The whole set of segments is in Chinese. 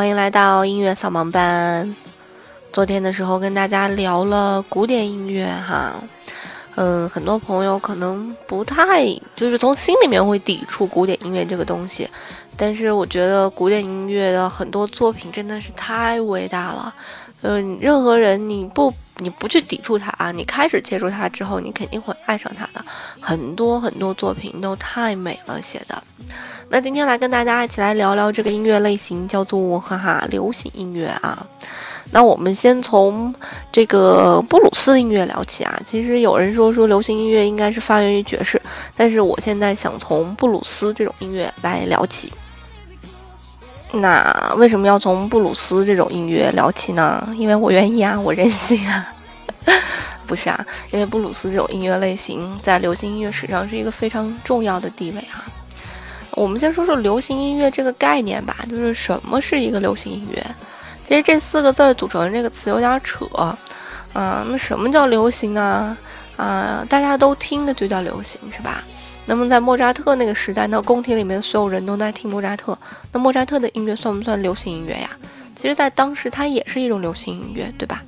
欢迎来到音乐扫盲班。昨天的时候跟大家聊了古典音乐哈，嗯，很多朋友可能不太，就是从心里面会抵触古典音乐这个东西。但是我觉得古典音乐的很多作品真的是太伟大了。嗯，任何人你不你不去抵触它啊，你开始接触它之后，你肯定会爱上它的。很多很多作品都太美了写的。那今天来跟大家一起来聊聊这个音乐类型，叫做哈哈流行音乐啊。那我们先从这个布鲁斯音乐聊起啊。其实有人说说流行音乐应该是发源于爵士，但是我现在想从布鲁斯这种音乐来聊起。那为什么要从布鲁斯这种音乐聊起呢？因为我愿意啊，我任性啊。不是啊，因为布鲁斯这种音乐类型在流行音乐史上是一个非常重要的地位啊。我们先说说流行音乐这个概念吧，就是什么是一个流行音乐？其实这四个字组成这个词有点扯，啊，那什么叫流行啊？啊，大家都听的就叫流行是吧？那么在莫扎特那个时代，那宫廷里面所有人都在听莫扎特，那莫扎特的音乐算不算流行音乐呀？其实，在当时它也是一种流行音乐，对吧？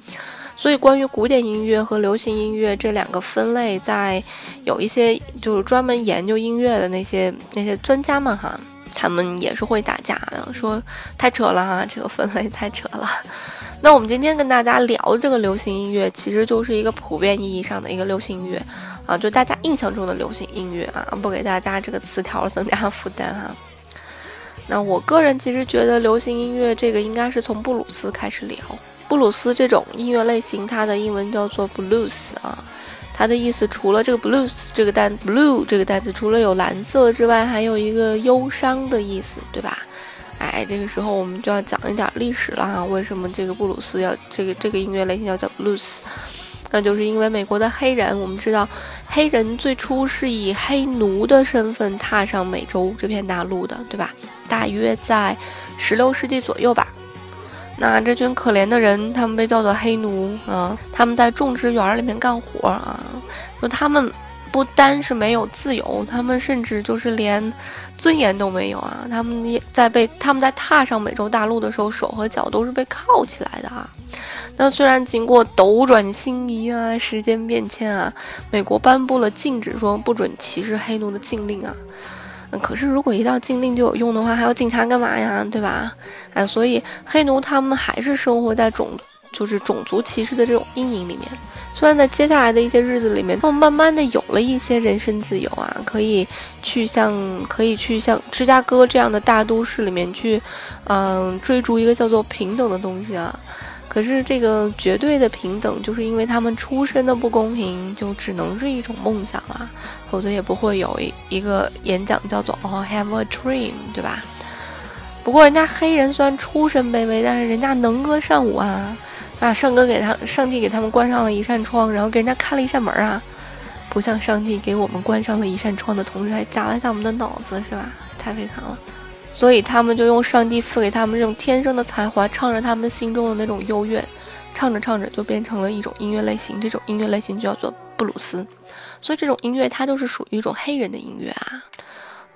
所以，关于古典音乐和流行音乐这两个分类，在有一些就是专门研究音乐的那些那些专家们哈，他们也是会打架的，说太扯了哈，这个分类太扯了。那我们今天跟大家聊这个流行音乐，其实就是一个普遍意义上的一个流行音乐啊，就大家印象中的流行音乐啊，不给大家这个词条增加负担哈。那我个人其实觉得流行音乐这个应该是从布鲁斯开始聊。布鲁斯这种音乐类型，它的英文叫做 blues 啊，它的意思除了这个 blues 这个单 blue 这个单词，除了有蓝色之外，还有一个忧伤的意思，对吧？哎，这个时候我们就要讲一点历史了哈。为什么这个布鲁斯要这个这个音乐类型要叫 blues？那就是因为美国的黑人，我们知道黑人最初是以黑奴的身份踏上美洲这片大陆的，对吧？大约在十六世纪左右吧。那这群可怜的人，他们被叫做黑奴啊，他们在种植园里面干活啊，说他们不单是没有自由，他们甚至就是连尊严都没有啊！他们也在被他们在踏上美洲大陆的时候，手和脚都是被铐起来的啊。那虽然经过斗转星移啊，时间变迁啊，美国颁布了禁止说不准歧视黑奴的禁令啊。可是，如果一道禁令就有用的话，还要警察干嘛呀？对吧？哎，所以黑奴他们还是生活在种就是种族歧视的这种阴影里面。虽然在接下来的一些日子里面，他们慢慢的有了一些人身自由啊，可以去像可以去像芝加哥这样的大都市里面去，嗯，追逐一个叫做平等的东西啊。可是这个绝对的平等，就是因为他们出身的不公平，就只能是一种梦想了，否则也不会有一一个演讲叫做 "I have a dream"，对吧？不过人家黑人虽然出身卑微，但是人家能歌善舞啊，啊，上哥给他上帝给他们关上了一扇窗，然后给人家开了一扇门啊，不像上帝给我们关上了一扇窗的同时，还砸了一下我们的脑子，是吧？太悲惨了。所以他们就用上帝赐给他们这种天生的才华，唱着他们心中的那种幽怨，唱着唱着就变成了一种音乐类型。这种音乐类型就叫做布鲁斯。所以这种音乐它就是属于一种黑人的音乐啊。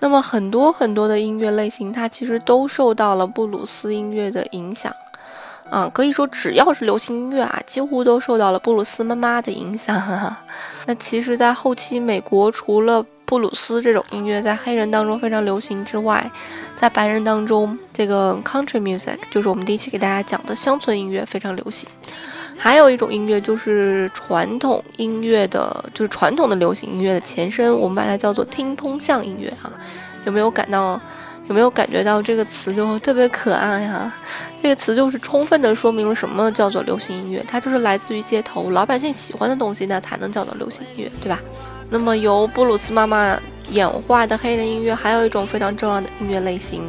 那么很多很多的音乐类型，它其实都受到了布鲁斯音乐的影响。啊，可以说只要是流行音乐啊，几乎都受到了布鲁斯妈妈的影响。那其实，在后期美国，除了布鲁斯这种音乐在黑人当中非常流行之外，在白人当中，这个 country music 就是我们第一期给大家讲的乡村音乐非常流行。还有一种音乐就是传统音乐的，就是传统的流行音乐的前身，我们把它叫做听通向音乐啊。有没有感到？有没有感觉到这个词就特别可爱呀？这个词就是充分的说明了什么叫做流行音乐，它就是来自于街头老百姓喜欢的东西，那才能叫做流行音乐，对吧？那么由布鲁斯妈妈演化的黑人音乐，还有一种非常重要的音乐类型，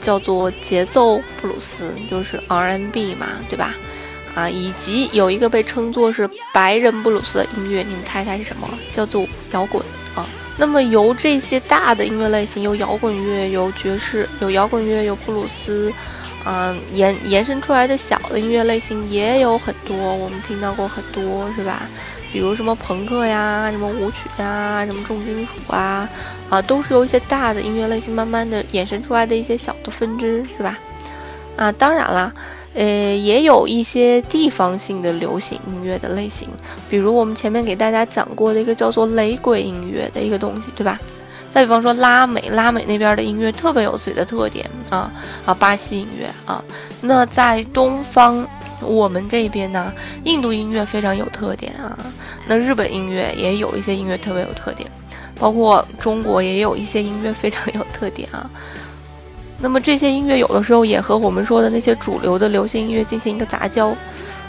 叫做节奏布鲁斯，就是 R&B 嘛，对吧？啊，以及有一个被称作是白人布鲁斯的音乐，你们猜猜是什么？叫做摇滚啊。那么由这些大的音乐类型，有摇滚乐，有爵士，有摇滚乐，有布鲁斯，嗯，延延伸出来的小的音乐类型也有很多，我们听到过很多，是吧？比如什么朋克呀，什么舞曲呀，什么重金属啊，啊，都是由一些大的音乐类型慢慢的衍生出来的一些小的分支，是吧？啊，当然了，呃，也有一些地方性的流行音乐的类型，比如我们前面给大家讲过的一个叫做雷鬼音乐的一个东西，对吧？再比方说拉美，拉美那边的音乐特别有自己的特点啊啊，巴西音乐啊，那在东方。我们这边呢，印度音乐非常有特点啊。那日本音乐也有一些音乐特别有特点，包括中国也有一些音乐非常有特点啊。那么这些音乐有的时候也和我们说的那些主流的流行音乐进行一个杂交，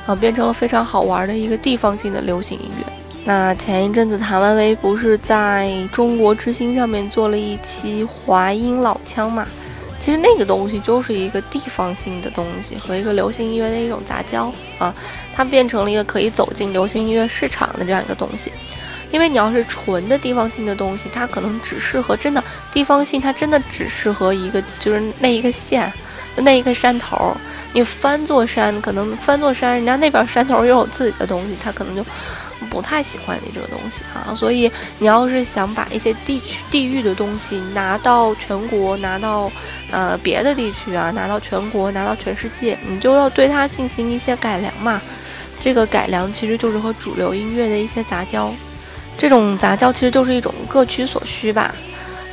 啊，变成了非常好玩的一个地方性的流行音乐。那前一阵子谭维维不是在中国之星上面做了一期华音老腔嘛？其实那个东西就是一个地方性的东西和一个流行音乐的一种杂交啊，它变成了一个可以走进流行音乐市场的这样一个东西。因为你要是纯的地方性的东西，它可能只适合真的地方性，它真的只适合一个就是那一个县，那一个山头。你翻座山，可能翻座山，人家那边山头又有自己的东西，它可能就。不太喜欢你这个东西啊，所以你要是想把一些地区地域的东西拿到全国，拿到呃别的地区啊，拿到全国，拿到全世界，你就要对它进行一些改良嘛。这个改良其实就是和主流音乐的一些杂交，这种杂交其实就是一种各取所需吧。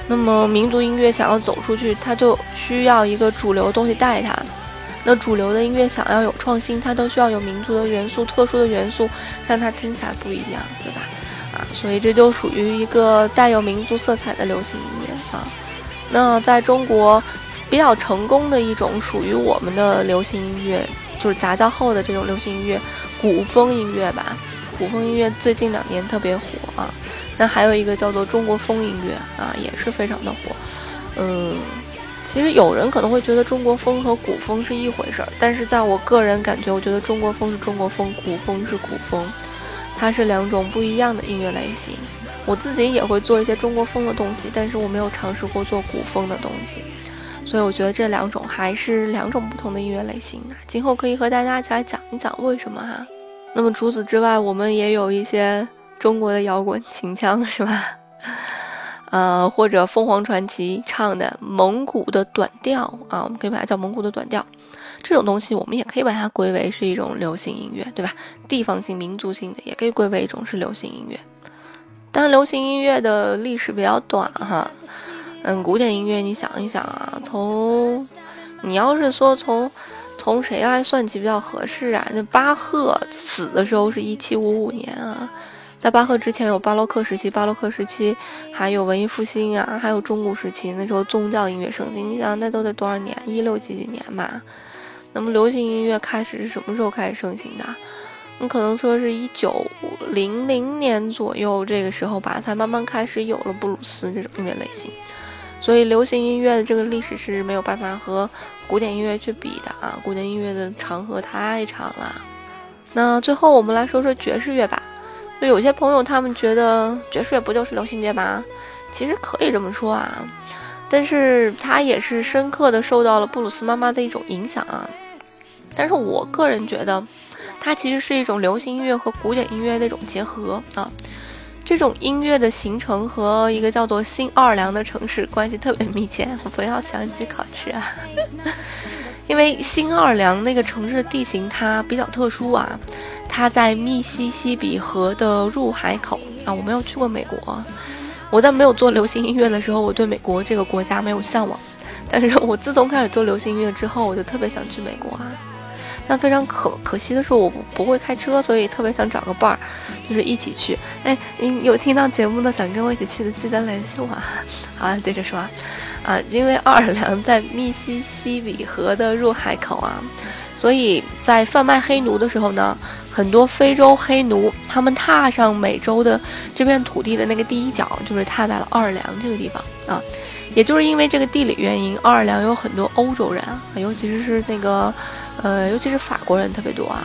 那么民族音乐想要走出去，它就需要一个主流东西带它。那主流的音乐想要有创新，它都需要有民族的元素、特殊的元素，让它听起来不一样，对吧？啊，所以这就属于一个带有民族色彩的流行音乐啊。那在中国比较成功的一种属于我们的流行音乐，就是杂交后的这种流行音乐，古风音乐吧。古风音乐最近两年特别火啊。那还有一个叫做中国风音乐啊，也是非常的火，嗯。其实有人可能会觉得中国风和古风是一回事儿，但是在我个人感觉，我觉得中国风是中国风，古风是古风，它是两种不一样的音乐类型。我自己也会做一些中国风的东西，但是我没有尝试过做古风的东西，所以我觉得这两种还是两种不同的音乐类型啊。今后可以和大家一起来讲一讲为什么哈。那么除此之外，我们也有一些中国的摇滚秦腔，是吧？呃，或者凤凰传奇唱的蒙古的短调啊，我们可以把它叫蒙古的短调。这种东西我们也可以把它归为是一种流行音乐，对吧？地方性、民族性的也可以归为一种是流行音乐。当然，流行音乐的历史比较短哈。嗯，古典音乐你想一想啊，从你要是说从从谁来算起比较合适啊？那巴赫死的时候是一七五五年啊。在巴赫之前有巴洛克时期，巴洛克时期还有文艺复兴啊，还有中古时期，那时候宗教音乐盛行。你想那都得多少年？一六几几年吧。那么流行音乐开始是什么时候开始盛行的？你可能说是一九零零年左右，这个时候吧，才慢慢开始有了布鲁斯这种音乐类型。所以流行音乐的这个历史是没有办法和古典音乐去比的啊，古典音乐的长河太长了。那最后我们来说说爵士乐吧。就有些朋友他们觉得爵士乐不就是流行乐吗？其实可以这么说啊，但是它也是深刻的受到了布鲁斯妈妈的一种影响啊。但是我个人觉得，它其实是一种流行音乐和古典音乐的一种结合啊。这种音乐的形成和一个叫做新奥尔良的城市关系特别密切。不要想起考试啊，因为新奥尔良那个城市的地形它比较特殊啊。它在密西西比河的入海口啊，我没有去过美国。我在没有做流行音乐的时候，我对美国这个国家没有向往。但是我自从开始做流行音乐之后，我就特别想去美国啊。但非常可可惜的是，我不会开车，所以特别想找个伴儿，就是一起去。哎，你有听到节目的想跟我一起去的，记得联系我。好了，接着说啊，因为奥尔良在密西西比河的入海口啊，所以在贩卖黑奴的时候呢。很多非洲黑奴，他们踏上美洲的这片土地的那个第一脚，就是踏在了奥尔良这个地方啊。也就是因为这个地理原因，奥尔良有很多欧洲人啊，尤其是是那个，呃，尤其是法国人特别多啊。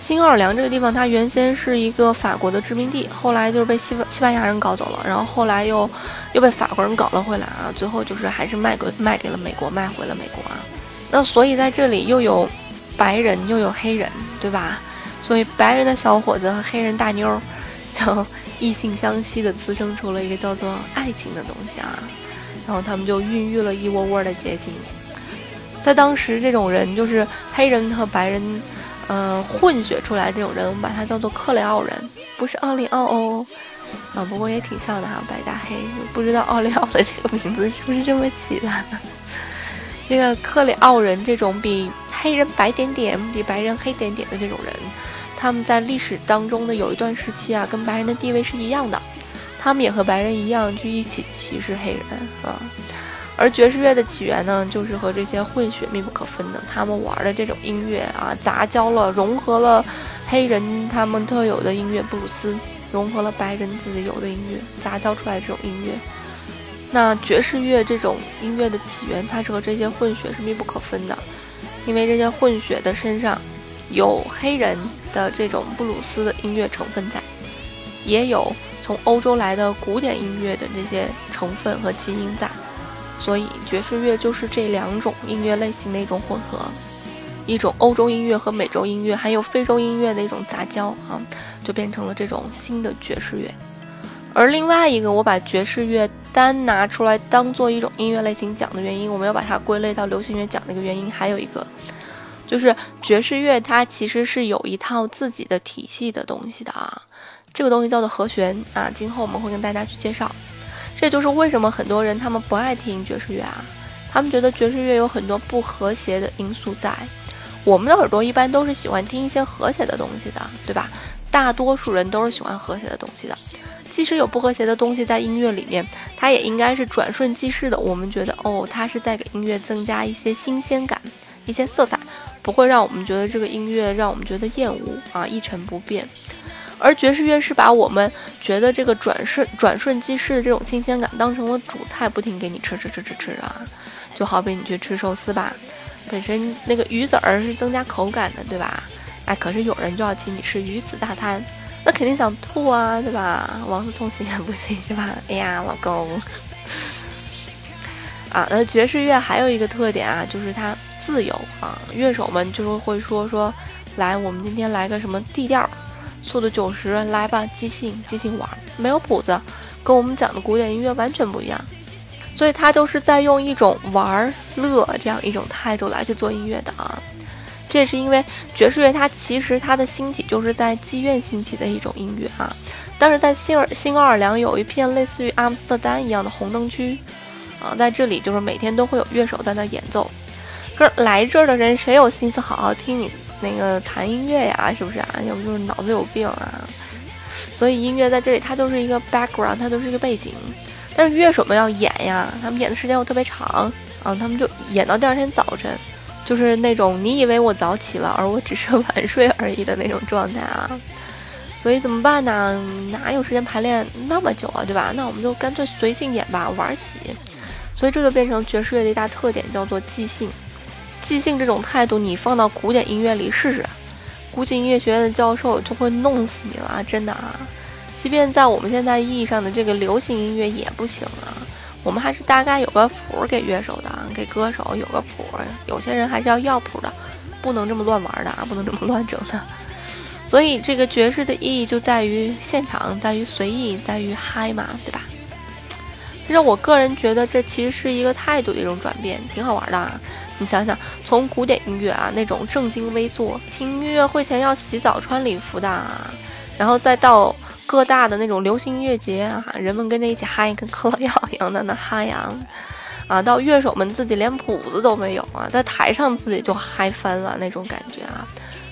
新奥尔良这个地方，它原先是一个法国的殖民地，后来就是被西班西班牙人搞走了，然后后来又又被法国人搞了回来啊，最后就是还是卖给卖给了美国，卖回了美国啊。那所以在这里又有白人又有黑人，对吧？所以白人的小伙子和黑人大妞就异性相吸的滋生出了一个叫做爱情的东西啊。然后他们就孕育了一窝窝的结晶，在当时，这种人就是黑人和白人，呃，混血出来这种人，我们把它叫做克雷奥人，不是奥利奥哦，啊，不过也挺像的哈，白加黑，不知道奥利奥的这个名字是不是这么起的？这个克雷奥人这种比黑人白点点，比白人黑点点的这种人，他们在历史当中的有一段时期啊，跟白人的地位是一样的。他们也和白人一样，去一起歧视黑人啊。而爵士乐的起源呢，就是和这些混血密不可分的。他们玩的这种音乐啊，杂交了、融合了黑人他们特有的音乐布鲁斯，融合了白人自己有的音乐，杂交出来这种音乐。那爵士乐这种音乐的起源，它是和这些混血是密不可分的，因为这些混血的身上有黑人的这种布鲁斯的音乐成分在，也有。从欧洲来的古典音乐的这些成分和基因在，所以爵士乐就是这两种音乐类型的一种混合，一种欧洲音乐和美洲音乐还有非洲音乐的一种杂交啊，就变成了这种新的爵士乐。而另外一个，我把爵士乐单拿出来当做一种音乐类型讲的原因，我没有把它归类到流行乐讲的一个原因，还有一个就是爵士乐它其实是有一套自己的体系的东西的啊。这个东西叫做和弦啊，今后我们会跟大家去介绍。这就是为什么很多人他们不爱听爵士乐啊，他们觉得爵士乐有很多不和谐的因素在。我们的耳朵一般都是喜欢听一些和谐的东西的，对吧？大多数人都是喜欢和谐的东西的。即使有不和谐的东西在音乐里面，它也应该是转瞬即逝的。我们觉得哦，它是在给音乐增加一些新鲜感、一些色彩，不会让我们觉得这个音乐让我们觉得厌恶啊，一成不变。而爵士乐是把我们觉得这个转瞬转瞬即逝的这种新鲜感当成了主菜，不停给你吃吃吃吃吃啊！就好比你去吃寿司吧，本身那个鱼子儿是增加口感的，对吧？哎，可是有人就要请你吃鱼子大餐，那肯定想吐啊，对吧？王思聪行也不行对吧？哎呀，老公啊，那爵士乐还有一个特点啊，就是它自由啊，乐手们就是会说说，来，我们今天来个什么 D 调。速度九十，来吧，即兴，即兴玩，没有谱子，跟我们讲的古典音乐完全不一样，所以他就是在用一种玩乐这样一种态度来去做音乐的啊。这也是因为爵士乐它其实它的兴起就是在妓院兴起的一种音乐啊。但是在新尔新奥尔良有一片类似于阿姆斯特丹一样的红灯区啊，在这里就是每天都会有乐手在那演奏，可是来这儿的人谁有心思好好听你？那个弹音乐呀，是不是啊？要不就是脑子有病啊！所以音乐在这里，它就是一个 background，它就是一个背景。但是乐手们要演呀，他们演的时间又特别长啊，他们就演到第二天早晨，就是那种你以为我早起了，而我只是晚睡而已的那种状态啊。所以怎么办呢？哪有时间排练那么久啊，对吧？那我们就干脆随性演吧，玩起。所以这就变成爵士乐的一大特点，叫做即兴。即兴这种态度，你放到古典音乐里试试，估计音乐学院的教授就会弄死你了，真的啊！即便在我们现在意义上的这个流行音乐也不行啊，我们还是大概有个谱给乐手的，给歌手有个谱，有些人还是要要谱的，不能这么乱玩的啊，不能这么乱整的。所以这个爵士的意义就在于现场，在于随意，在于嗨嘛，对吧？其实我个人觉得这其实是一个态度的一种转变，挺好玩的啊。你想想，从古典音乐啊那种正襟危坐，听音乐会前要洗澡穿礼服的，然后再到各大的那种流行音乐节啊，人们跟着一起嗨，跟嗑药一样的那嗨呀，啊，到乐手们自己连谱子都没有啊，在台上自己就嗨翻了那种感觉啊，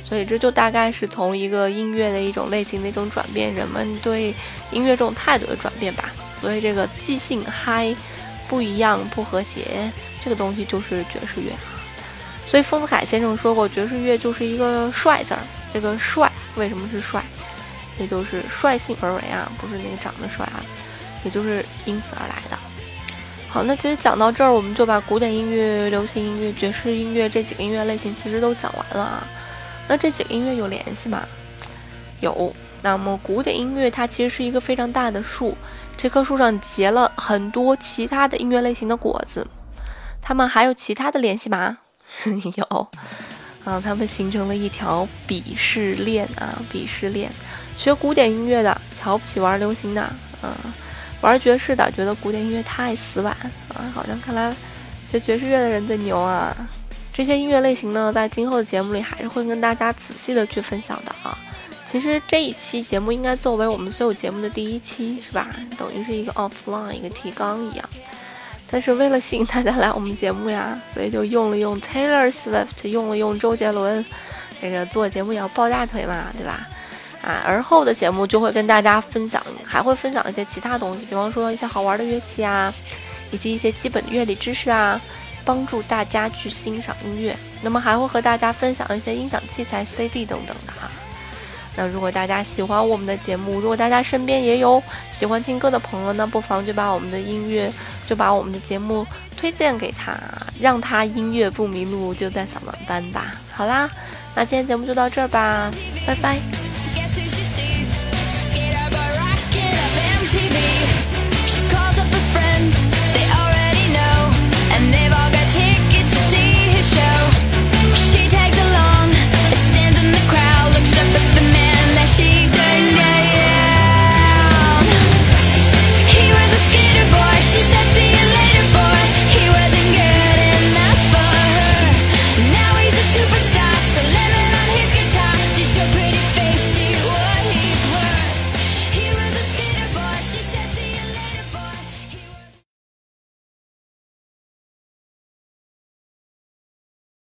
所以这就大概是从一个音乐的一种类型的一种转变，人们对音乐这种态度的转变吧。所以这个即兴嗨，不一样不和谐。这个东西就是爵士乐，所以丰子恺先生说过，爵士乐就是一个帅字儿。这个帅为什么是帅？也就是率性而为啊，不是那个长得帅啊，也就是因此而来的。好，那其实讲到这儿，我们就把古典音乐、流行音乐、爵士音乐这几个音乐类型其实都讲完了啊。那这几个音乐有联系吗？有。那么古典音乐它其实是一个非常大的树，这棵树上结了很多其他的音乐类型的果子，他们还有其他的联系吗？有。啊，他们形成了一条鄙视链啊，鄙视链。学古典音乐的瞧不起玩流行的，啊。玩爵士的觉得古典音乐太死板啊，好像看来学爵士乐的人最牛啊。这些音乐类型呢，在今后的节目里还是会跟大家仔细的去分享的啊。其实这一期节目应该作为我们所有节目的第一期，是吧？等于是一个 offline 一个提纲一样。但是为了吸引大家来我们节目呀，所以就用了用 Taylor Swift，用了用周杰伦，这个做节目也要抱大腿嘛，对吧？啊，而后的节目就会跟大家分享，还会分享一些其他东西，比方说一些好玩的乐器啊，以及一些基本的乐理知识啊，帮助大家去欣赏音乐。那么还会和大家分享一些音响器材、CD 等等的哈。那如果大家喜欢我们的节目，如果大家身边也有喜欢听歌的朋友，那不妨就把我们的音乐，就把我们的节目推荐给他，让他音乐不迷路，就在小盲班吧。好啦，那今天节目就到这儿吧，拜拜。Thank you